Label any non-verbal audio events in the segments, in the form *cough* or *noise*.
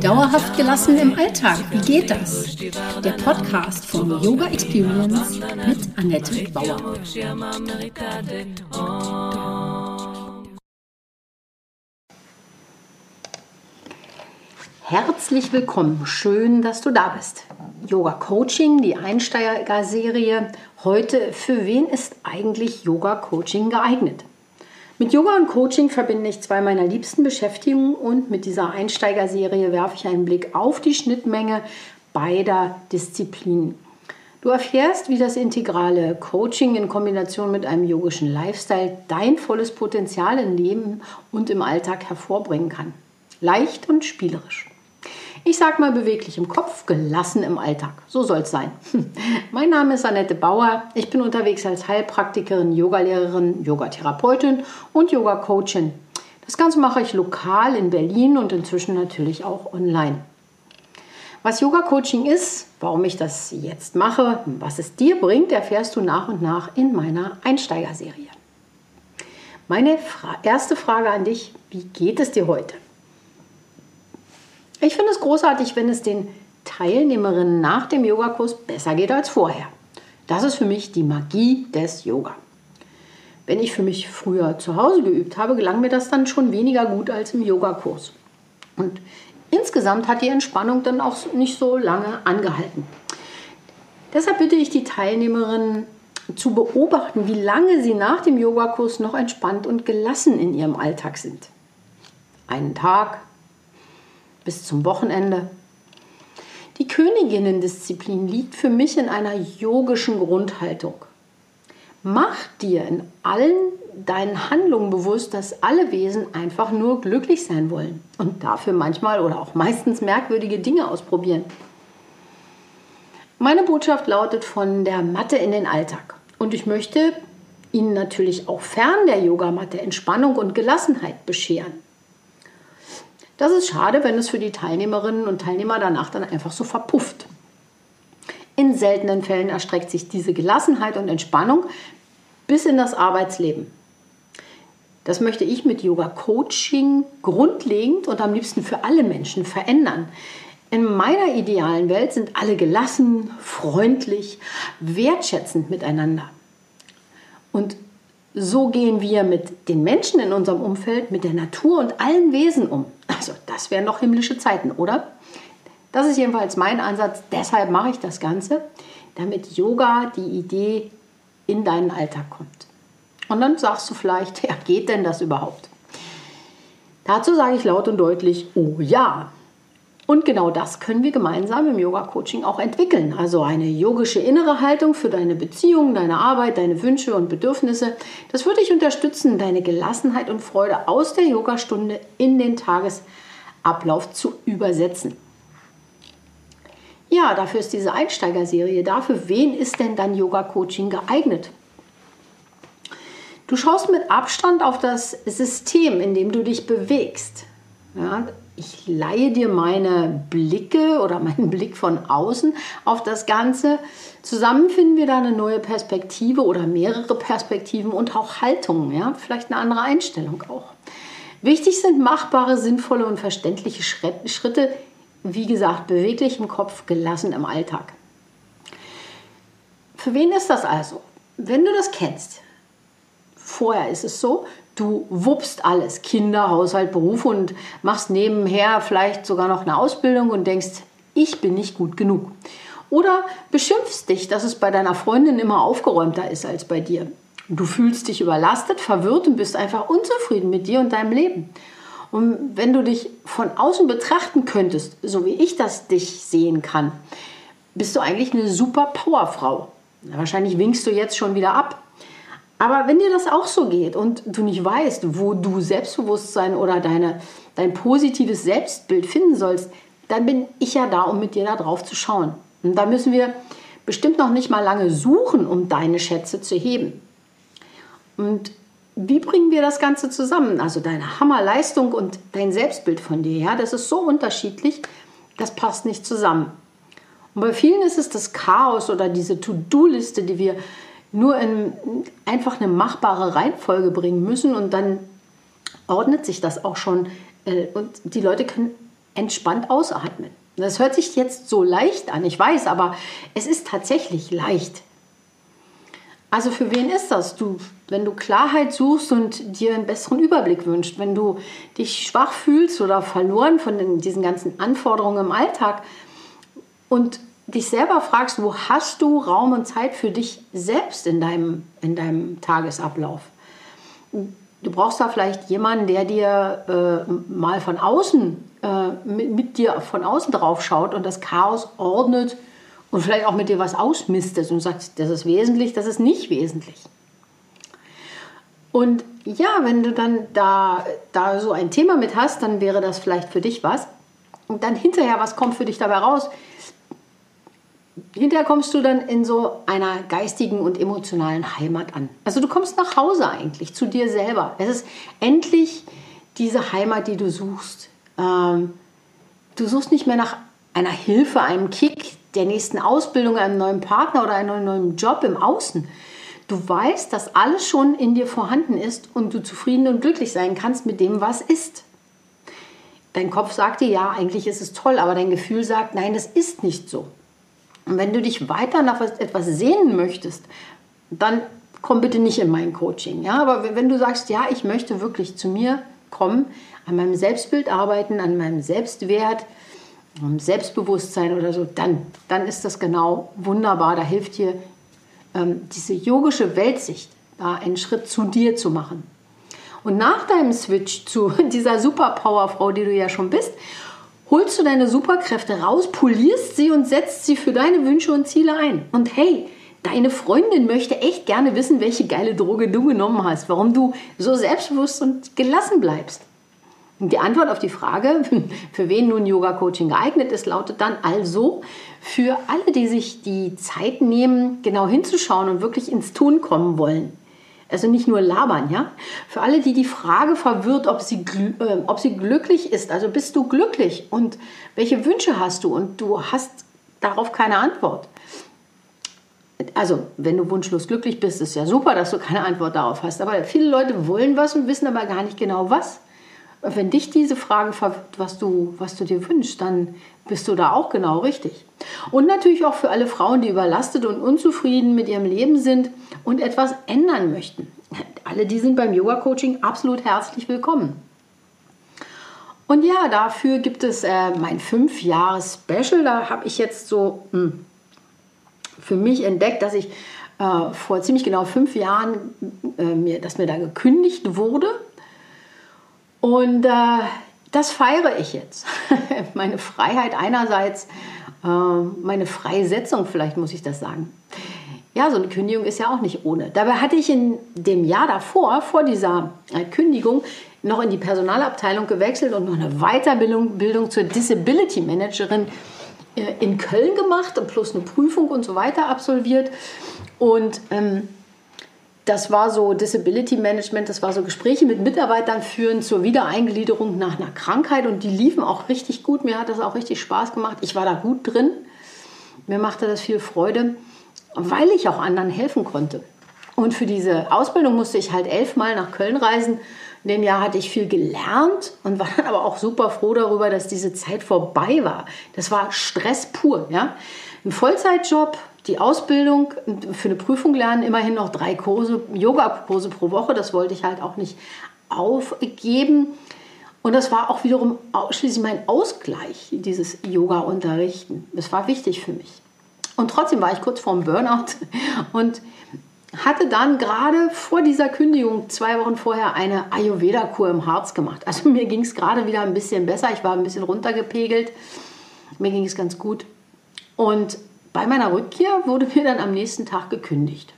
Dauerhaft gelassen im Alltag, wie geht das? Der Podcast von Yoga Experience mit Annette Bauer. Herzlich willkommen, schön, dass du da bist. Yoga Coaching, die Einsteigerserie. Heute, für wen ist eigentlich Yoga Coaching geeignet? Mit Yoga und Coaching verbinde ich zwei meiner liebsten Beschäftigungen und mit dieser Einsteigerserie werfe ich einen Blick auf die Schnittmenge beider Disziplinen. Du erfährst, wie das integrale Coaching in Kombination mit einem yogischen Lifestyle dein volles Potenzial im Leben und im Alltag hervorbringen kann. Leicht und spielerisch. Ich sag mal beweglich im Kopf, gelassen im Alltag. So soll es sein. *laughs* Mein Name ist Annette Bauer. Ich bin unterwegs als Heilpraktikerin, Yogalehrerin, Yogatherapeutin und Yoga-Coachin. Das Ganze mache ich lokal in Berlin und inzwischen natürlich auch online. Was Yoga-Coaching ist, warum ich das jetzt mache, was es dir bringt, erfährst du nach und nach in meiner Einsteigerserie. Meine Fra erste Frage an dich, wie geht es dir heute? Ich finde es großartig, wenn es den Teilnehmerinnen nach dem Yogakurs besser geht als vorher. Das ist für mich die Magie des Yoga. Wenn ich für mich früher zu Hause geübt habe, gelang mir das dann schon weniger gut als im Yogakurs. Und insgesamt hat die Entspannung dann auch nicht so lange angehalten. Deshalb bitte ich die Teilnehmerinnen zu beobachten, wie lange sie nach dem Yogakurs noch entspannt und gelassen in ihrem Alltag sind. Einen Tag, bis zum Wochenende. Die Königinnendisziplin liegt für mich in einer yogischen Grundhaltung. Mach dir in allen deinen Handlungen bewusst, dass alle Wesen einfach nur glücklich sein wollen und dafür manchmal oder auch meistens merkwürdige Dinge ausprobieren. Meine Botschaft lautet von der Matte in den Alltag. Und ich möchte Ihnen natürlich auch fern der Yogamatte Entspannung und Gelassenheit bescheren. Das ist schade, wenn es für die Teilnehmerinnen und Teilnehmer danach dann einfach so verpufft. In seltenen Fällen erstreckt sich diese Gelassenheit und Entspannung bis in das Arbeitsleben. Das möchte ich mit Yoga Coaching grundlegend und am liebsten für alle Menschen verändern. In meiner idealen Welt sind alle gelassen, freundlich, wertschätzend miteinander. Und so gehen wir mit den Menschen in unserem Umfeld, mit der Natur und allen Wesen um. Also das wären noch himmlische Zeiten, oder? Das ist jedenfalls mein Ansatz. Deshalb mache ich das Ganze, damit Yoga die Idee in deinen Alltag kommt. Und dann sagst du vielleicht, *laughs* ja, geht denn das überhaupt? Dazu sage ich laut und deutlich, oh ja. Und genau das können wir gemeinsam im Yoga-Coaching auch entwickeln. Also eine yogische innere Haltung für deine Beziehungen, deine Arbeit, deine Wünsche und Bedürfnisse. Das würde dich unterstützen, deine Gelassenheit und Freude aus der Yogastunde in den Tagesablauf zu übersetzen. Ja, dafür ist diese Einsteigerserie. Dafür, wen ist denn dann Yoga-Coaching geeignet? Du schaust mit Abstand auf das System, in dem du dich bewegst. Ja, ich leihe dir meine Blicke oder *laughs* meinen Blick von außen auf das Ganze. Zusammen finden wir da eine neue Perspektive oder mehrere Perspektiven und auch Haltungen, ja, vielleicht eine andere Einstellung auch. Wichtig sind machbare, sinnvolle und verständliche Schritte, wie gesagt, beweglich im Kopf, gelassen im Alltag. Für wen ist das also? Wenn du das kennst, vorher ist es so, du wuppst alles, Kinder, Haushalt, Beruf und machst nebenher vielleicht sogar noch eine Ausbildung und denkst, ich bin nicht gut genug. Oder beschimpfst dich, dass es bei deiner Freundin immer aufgeräumter ist als bei dir. Du fühlst dich überlastet, verwirrt und bist einfach unzufrieden mit dir und deinem Leben. Und wenn du dich von außen betrachten könntest, so wie ich das dich sehen kann, bist du eigentlich eine super Powerfrau. Wahrscheinlich winkst du jetzt schon wieder ab. Aber wenn dir das auch so geht und du nicht weißt, wo du Selbstbewusstsein oder deine, dein positives Selbstbild finden sollst, dann bin ich ja da, um mit dir da drauf zu schauen. Und da müssen wir bestimmt noch nicht mal lange suchen, um deine Schätze zu heben. Und wie bringen wir das Ganze zusammen? Also deine Hammerleistung und dein Selbstbild von dir, ja, das ist so unterschiedlich, das passt nicht zusammen. Und bei vielen ist es das Chaos oder diese To-Do-Liste, die wir nur in einfach eine machbare Reihenfolge bringen müssen und dann ordnet sich das auch schon äh, und die Leute können entspannt ausatmen. Das hört sich jetzt so leicht an, ich weiß, aber es ist tatsächlich leicht. Also für wen ist das? Du, wenn du Klarheit suchst und dir einen besseren Überblick wünschst, wenn du dich schwach fühlst oder verloren von den, diesen ganzen Anforderungen im Alltag und dich selber fragst, wo hast du Raum und Zeit für dich selbst in deinem, in deinem Tagesablauf? Du brauchst da vielleicht jemanden, der dir äh, mal von außen, äh, mit, mit, dir von außen drauf schaut und das Chaos ordnet und vielleicht auch mit dir was ausmistet und sagt, das ist wesentlich, das ist nicht wesentlich. Und ja, wenn du dann da, da so ein Thema mit hast, dann wäre das vielleicht für dich was. Und dann hinterher, was kommt für dich dabei raus? Hinterher kommst du dann in so einer geistigen und emotionalen Heimat an. Also du kommst nach Hause eigentlich, zu dir selber. Es ist endlich diese Heimat, die du suchst. Ähm, du suchst nicht mehr nach einer Hilfe, einem Kick, der nächsten Ausbildung, einem neuen Partner oder einem neuen Job im Außen. Du weißt, dass alles schon in dir vorhanden ist und du zufrieden und glücklich sein kannst mit dem, was ist. Dein Kopf sagt dir, ja, eigentlich ist es toll, aber dein Gefühl sagt, nein, das ist nicht so. Und wenn du dich weiter nach etwas sehnen möchtest, dann komm bitte nicht in mein Coaching. Ja? Aber wenn du sagst, ja, ich möchte wirklich zu mir kommen, an meinem Selbstbild arbeiten, an meinem Selbstwert, am Selbstbewusstsein oder so, dann, dann ist das genau wunderbar. Da hilft dir ähm, diese yogische Weltsicht, da einen Schritt zu dir zu machen. Und nach deinem Switch zu *laughs* dieser Superpowerfrau, die du ja schon bist, holst du deine Superkräfte raus, polierst sie und setzt sie für deine Wünsche und Ziele ein. Und hey, deine Freundin möchte echt gerne wissen, welche geile Droge du genommen hast, warum du so selbstbewusst und gelassen bleibst. Und die Antwort auf die Frage, *laughs* für wen nun Yoga-Coaching geeignet ist, lautet dann also für alle, die sich die Zeit nehmen, genau hinzuschauen und wirklich ins Tun kommen wollen. Also nicht nur labern, ja? Für alle, die die Frage verwirrt, ob sie, äh, ob sie glücklich ist. Also bist du glücklich und welche Wünsche hast du und du hast darauf keine Antwort. Also, wenn du wunschlos glücklich bist, ist ja super, dass du keine Antwort darauf hast. Aber viele Leute wollen was und wissen aber gar nicht genau was. Wenn dich diese Frage verwirrt, was du, was du dir wünschst, dann bist du da auch genau richtig. Und natürlich auch für alle Frauen, die überlastet und unzufrieden mit ihrem Leben sind und etwas ändern möchten. Alle die sind beim Yoga-Coaching absolut herzlich willkommen. Und ja, dafür gibt es äh, mein 5-Jahres-Special. Da habe ich jetzt so mh, hm, für mich entdeckt, dass ich äh, vor ziemlich genau fünf Jahren, äh, mir, dass mir da gekündigt wurde. Und äh, das feiere ich jetzt. *laughs* meine Freiheit einerseits, äh, meine Freisetzung vielleicht muss ich das sagen ja, so eine Kündigung ist ja auch nicht ohne. Dabei hatte ich in dem Jahr davor, vor dieser äh, Kündigung, noch in die Personalabteilung gewechselt und noch eine Weiterbildung Bildung zur Disability Managerin äh, in Köln gemacht und plus eine Prüfung und so weiter absolviert. Und ähm, das war so Disability Management, das war so Gespräche mit Mitarbeitern führen zur Wiedereingliederung nach einer Krankheit und die liefen auch richtig gut. Mir hat das auch richtig Spaß gemacht. Ich war da gut drin. Mir machte das viel Freude weil ich auch anderen helfen konnte. Und für diese Ausbildung musste ich halt elfmal nach Köln reisen. In dem Jahr hatte ich viel gelernt und war dann *laughs* aber auch super froh darüber, dass diese Zeit vorbei war. Das war Stress pur. Ja? Ein Vollzeitjob, die Ausbildung, für eine Prüfung lernen, immerhin noch drei Kurse, Yoga-Kurse pro Woche. Das wollte ich halt auch nicht aufgeben. Und das war auch wiederum ausschließlich mein Ausgleich, dieses Yoga-Unterrichten. Das war wichtig für mich. Und trotzdem war ich kurz vorm Burnout *laughs* und hatte dann gerade vor dieser Kündigung zwei Wochen vorher eine Ayurveda-Kur im Harz gemacht. Also mir ging es gerade wieder ein bisschen besser. Ich war ein bisschen runtergepegelt. Mir ging es ganz gut. Und bei meiner Rückkehr wurde mir dann am nächsten Tag gekündigt.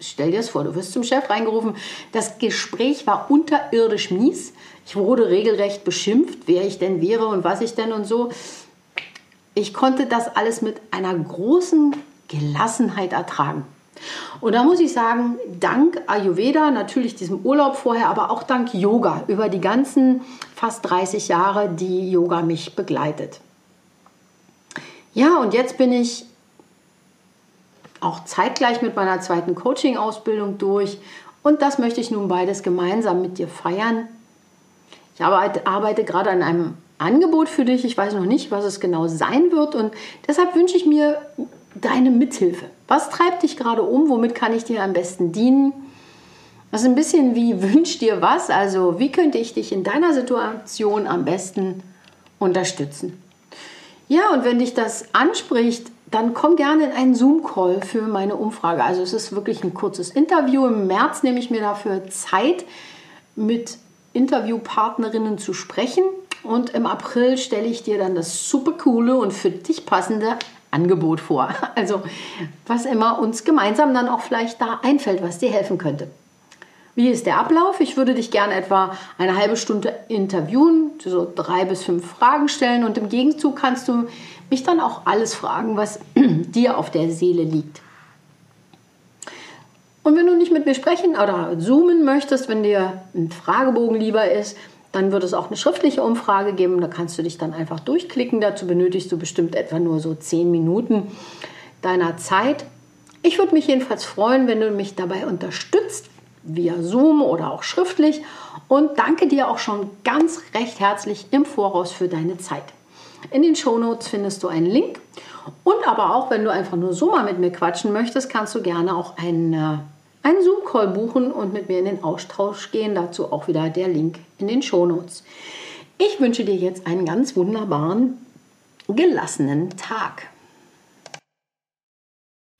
Stell dir das vor, du wirst zum Chef reingerufen. Das Gespräch war unterirdisch mies. Ich wurde regelrecht beschimpft, wer ich denn wäre und was ich denn und so ich konnte das alles mit einer großen Gelassenheit ertragen. Und da muss ich sagen, dank Ayurveda, natürlich diesem Urlaub vorher, aber auch dank Yoga über die ganzen fast 30 Jahre, die Yoga mich begleitet. Ja, und jetzt bin ich auch zeitgleich mit meiner zweiten Coaching-Ausbildung durch. Und das möchte ich nun beides gemeinsam mit dir feiern. Ich arbeite, arbeite gerade an einem Angebot für dich. Ich weiß noch nicht, was es genau sein wird. Und deshalb wünsche ich mir deine Mithilfe. Was treibt dich gerade um? Womit kann ich dir am besten dienen? Das ist ein bisschen wie *laughs* wünsch dir was. Also wie könnte ich dich in deiner Situation am besten unterstützen? Ja, und wenn dich das anspricht, dann komm gerne in einen Zoom-Call für meine Umfrage. Also es ist wirklich ein kurzes Interview. Im März nehme ich mir dafür Zeit, mit Interviewpartnerinnen zu sprechen. Und im April stelle ich dir dann das super coole und für dich passende Angebot vor. *laughs* Also was immer uns gemeinsam dann auch vielleicht da einfällt, was dir helfen könnte. Wie ist der Ablauf? Ich würde dich gerne etwa eine halbe Stunde interviewen, so drei bis fünf Fragen stellen und im Gegenzug kannst du mich dann auch alles fragen, was *clears throat* dir auf der Seele liegt. Und wenn du nicht mit mir sprechen oder zoomen möchtest, wenn dir ein Fragebogen lieber ist, dann wird es auch eine schriftliche Umfrage geben. Da kannst du dich dann einfach durchklicken. Dazu benötigst du bestimmt etwa nur so zehn Minuten deiner Zeit. Ich würde mich jedenfalls freuen, wenn du mich dabei unterstützt, via Zoom oder auch schriftlich. Und danke dir auch schon ganz recht herzlich im Voraus für deine Zeit. In den Shownotes findest du einen Link. Und aber auch, wenn du einfach nur so mal mit mir quatschen möchtest, kannst du gerne auch einen äh, einen Zoom-Call buchen und mit mir in den Austausch gehen. Dazu auch wieder der Link in den Shownotes. Ich wünsche dir jetzt einen ganz wunderbaren, gelassenen Tag.